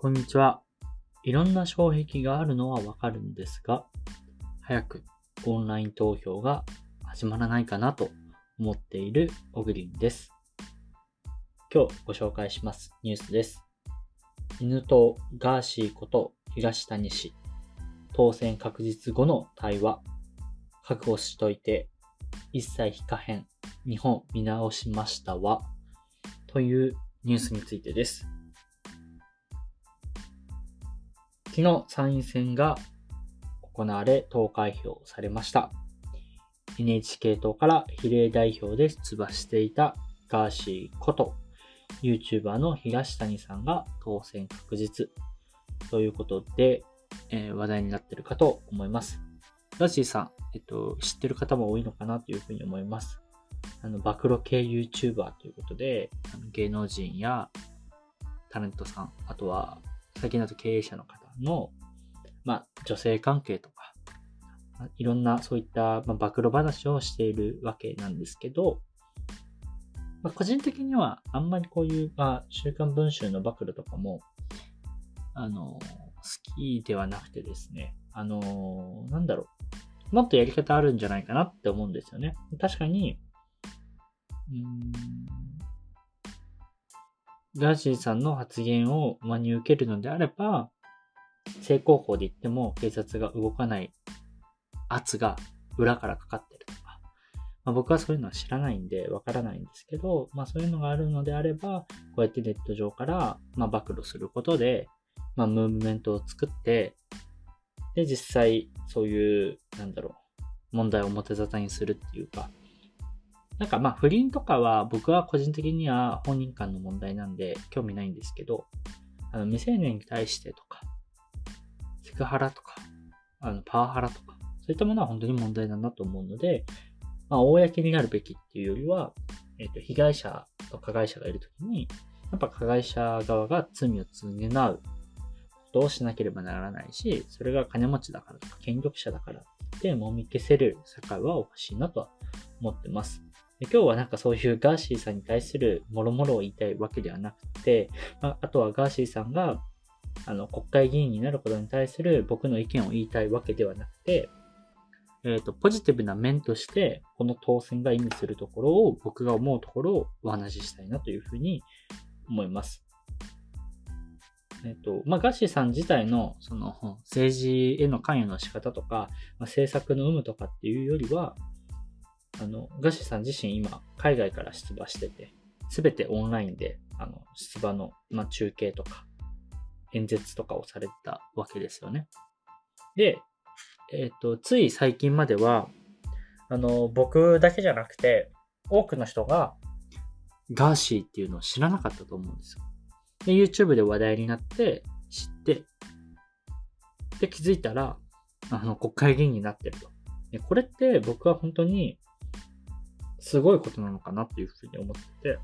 こんにちは。いろんな障壁があるのはわかるんですが、早くオンライン投票が始まらないかなと思っているオグリンです。今日ご紹介しますニュースです。犬とガーシーこと東谷氏、当選確実後の対話、確保しといて一切非可変、日本見直しましたわ、というニュースについてです。昨日参院選が行われ投開票されました。NHK 党から比例代表で出馬していたガーシーこと YouTuber の東谷さんが当選確実ということで、えー、話題になってるかと思います。ガーシーさん、えっと、知ってる方も多いのかなというふうに思います。あの、暴露系 YouTuber ということで、あの芸能人やタレントさん、あとは最近だと経営者の方の、まあ、女性関係とか、いろんなそういった、まあ、暴露話をしているわけなんですけど、まあ、個人的にはあんまりこういう、まあ、週刊文春の暴露とかも、あの、好きではなくてですね、あの、なんだろう、もっとやり方あるんじゃないかなって思うんですよね。確かに、うん、ガーシーさんの発言を真に受けるのであれば、正攻法で言っても警察が動かない圧が裏からかかってるとか、まあ、僕はそういうのは知らないんでわからないんですけど、まあそういうのがあるのであれば、こうやってネット上から、まあ、暴露することで、まあムーブメントを作って、で、実際そういう、なんだろう、問題を表沙汰にするっていうか、なんかまあ不倫とかは僕は個人的には本人間の問題なんで興味ないんですけど、あの未成年に対してとか、クハラとか、あのパワハラとか、そういったものは本当に問題だなと思うので、まあ、公になるべきっていうよりは、えっ、ー、と、被害者と加害者がいるときに、やっぱ加害者側が罪を償うことをしなければならないし、それが金持ちだからとか権力者だからってもみ消せる社会はおかしいなとは思ってます。で今日はなんかそういうガーシーさんに対するもろもろを言いたいわけではなくて、まあ、あとはガーシーさんがあの国会議員になることに対する僕の意見を言いたいわけではなくて、えっ、ー、と、ポジティブな面として、この当選が意味するところを、僕が思うところをお話ししたいなというふうに思います。えっ、ー、と、まあ、ガッシーさん自体の、その、政治への関与の仕方とか、まあ、政策の有無とかっていうよりは、あの、ガッシーさん自身今、海外から出馬してて、すべてオンラインで、あの、出馬の、まあ、中継とか、演説とかをされたわけですよね。で、えっ、ー、と、つい最近までは、あの、僕だけじゃなくて、多くの人が、ガーシーっていうのを知らなかったと思うんですよ。で、YouTube で話題になって知って、で、気づいたら、あの、国会議員になってると。でこれって僕は本当に、すごいことなのかなっていうふうに思ってて、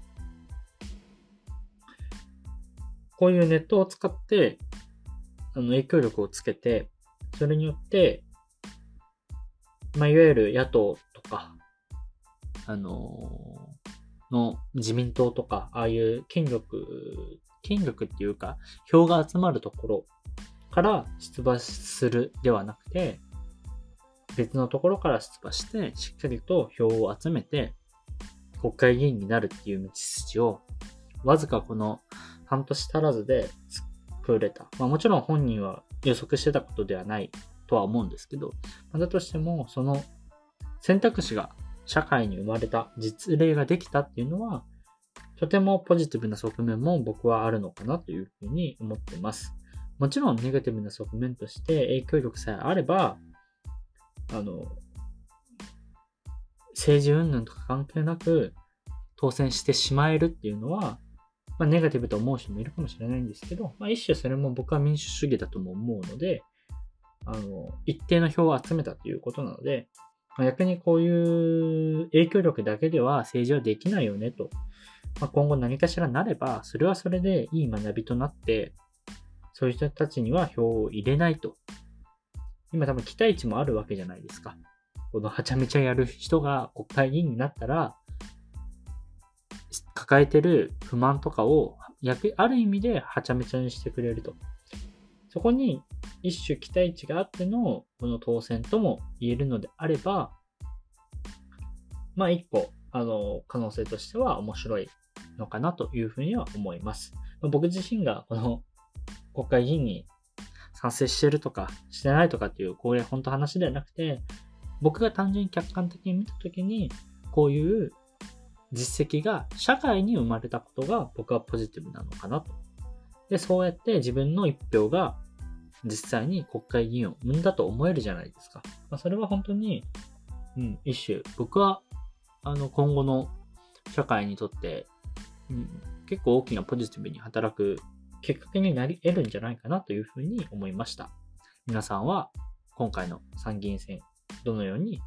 こういうネットを使って、あの、影響力をつけて、それによって、まあ、いわゆる野党とか、あのー、の自民党とか、ああいう権力、権力っていうか、票が集まるところから出馬するではなくて、別のところから出馬して、しっかりと票を集めて、国会議員になるっていう道筋を、わずかこの半年足らずで作れた。まあもちろん本人は予測してたことではないとは思うんですけど、まだとしても、その選択肢が社会に生まれた、実例ができたっていうのは、とてもポジティブな側面も僕はあるのかなというふうに思ってます。もちろんネガティブな側面として影響力さえあれば、あの、政治云々とか関係なく当選してしまえるっていうのは、まあ、ネガティブと思う人もいるかもしれないんですけど、まあ、一種それも僕は民主主義だとも思うので、あの、一定の票を集めたということなので、まあ、逆にこういう影響力だけでは政治はできないよねと。まあ、今後何かしらなれば、それはそれでいい学びとなって、そういう人たちには票を入れないと。今多分期待値もあるわけじゃないですか。このはちゃめちゃやる人が国会議員になったら、抱えてる不満とかを、ある意味ではちゃめちゃにしてくれると。そこに一種期待値があってのこの当選とも言えるのであれば、まあ一個、あの、可能性としては面白いのかなというふうには思います。僕自身がこの国会議員に賛成してるとかしてないとかっていうこういう本当話ではなくて、僕が単純に客観的に見たときに、こういう実績が社会に生まれたことが僕はポジティブなのかなと。で、そうやって自分の一票が実際に国会議員を生んだと思えるじゃないですか。まあ、それは本当に、うん、一種、僕は、あの、今後の社会にとって、うん、結構大きなポジティブに働く結果になり得るんじゃないかなというふうに思いました。皆さんは今回の参議院選、どのように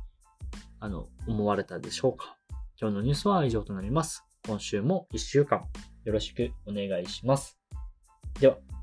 あの思われたでしょうか？今日のニュースは以上となります。今週も1週間よろしくお願いします。では。